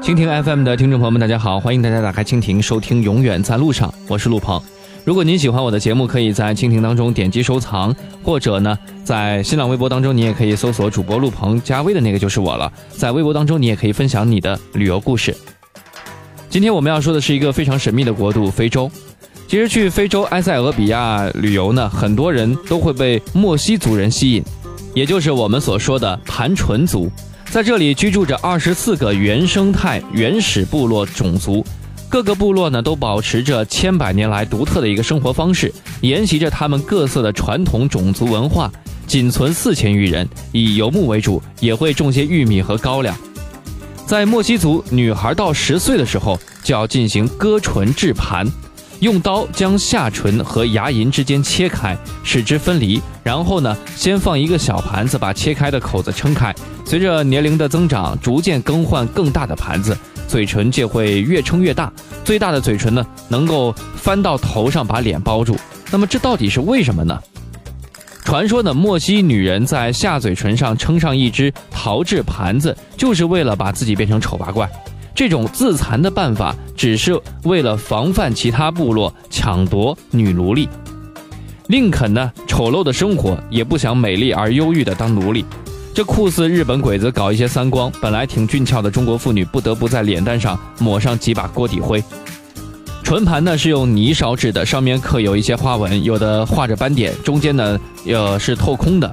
蜻蜓 FM 的听众朋友们，大家好，欢迎大家打开蜻蜓收听《永远在路上》，我是陆鹏。如果您喜欢我的节目，可以在蜻蜓当中点击收藏，或者呢，在新浪微博当中，你也可以搜索主播陆鹏，加微的那个就是我了。在微博当中，你也可以分享你的旅游故事。今天我们要说的是一个非常神秘的国度——非洲。其实去非洲埃塞俄比亚旅游呢，很多人都会被莫西族人吸引，也就是我们所说的盘纯族。在这里居住着二十四个原生态原始部落种族。各个部落呢都保持着千百年来独特的一个生活方式，沿袭着他们各色的传统种族文化，仅存四千余人，以游牧为主，也会种些玉米和高粱。在莫西族，女孩到十岁的时候就要进行割唇制盘，用刀将下唇和牙龈之间切开，使之分离，然后呢，先放一个小盘子，把切开的口子撑开，随着年龄的增长，逐渐更换更大的盘子。嘴唇就会越撑越大，最大的嘴唇呢，能够翻到头上把脸包住。那么这到底是为什么呢？传说呢，莫西女人在下嘴唇上撑上一只陶制盘子，就是为了把自己变成丑八怪。这种自残的办法，只是为了防范其他部落抢夺女奴隶。宁肯呢丑陋的生活，也不想美丽而忧郁的当奴隶。这酷似日本鬼子搞一些三光，本来挺俊俏的中国妇女不得不在脸蛋上抹上几把锅底灰。唇盘呢是用泥烧制的，上面刻有一些花纹，有的画着斑点，中间呢呃是透空的。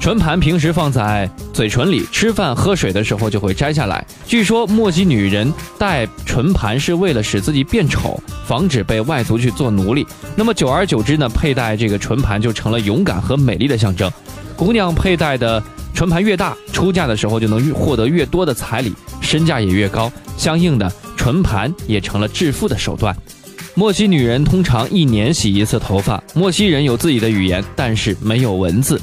唇盘平时放在嘴唇里，吃饭喝水的时候就会摘下来。据说墨西女人戴唇盘是为了使自己变丑，防止被外族去做奴隶。那么久而久之呢，佩戴这个唇盘就成了勇敢和美丽的象征。姑娘佩戴的。唇盘越大，出嫁的时候就能获得越多的彩礼，身价也越高。相应的，唇盘也成了致富的手段。墨西女人通常一年洗一次头发。墨西人有自己的语言，但是没有文字。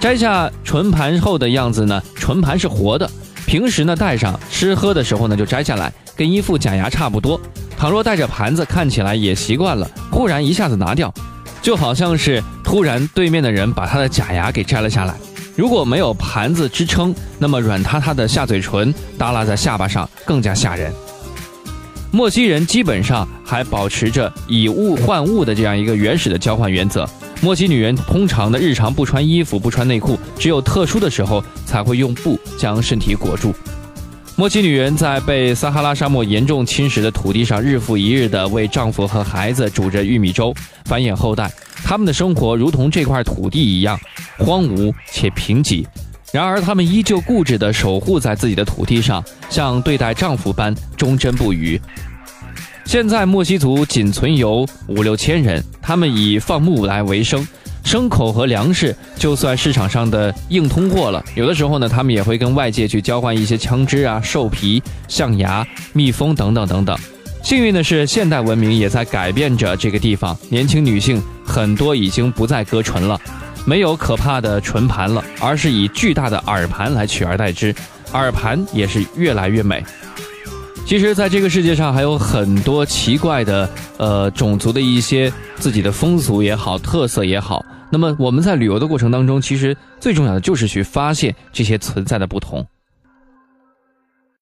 摘下唇盘后的样子呢？唇盘是活的，平时呢戴上，吃喝的时候呢就摘下来，跟一副假牙差不多。倘若带着盘子，看起来也习惯了，忽然一下子拿掉，就好像是突然对面的人把他的假牙给摘了下来。如果没有盘子支撑，那么软塌塌的下嘴唇耷拉在下巴上更加吓人。墨西人基本上还保持着以物换物的这样一个原始的交换原则。墨西女人通常的日常不穿衣服、不穿内裤，只有特殊的时候才会用布将身体裹住。墨西女人在被撒哈拉沙漠严重侵蚀的土地上，日复一日地为丈夫和孩子煮着玉米粥，繁衍后代。他们的生活如同这块土地一样荒芜且贫瘠，然而他们依旧固执地守护在自己的土地上，像对待丈夫般忠贞不渝。现在莫西族仅存有五六千人，他们以放牧来为生，牲口和粮食就算市场上的硬通货了。有的时候呢，他们也会跟外界去交换一些枪支啊、兽皮、象牙、蜜蜂等等等等。幸运的是，现代文明也在改变着这个地方。年轻女性很多已经不再割唇了，没有可怕的唇盘了，而是以巨大的耳盘来取而代之。耳盘也是越来越美。其实，在这个世界上还有很多奇怪的呃种族的一些自己的风俗也好，特色也好。那么我们在旅游的过程当中，其实最重要的就是去发现这些存在的不同。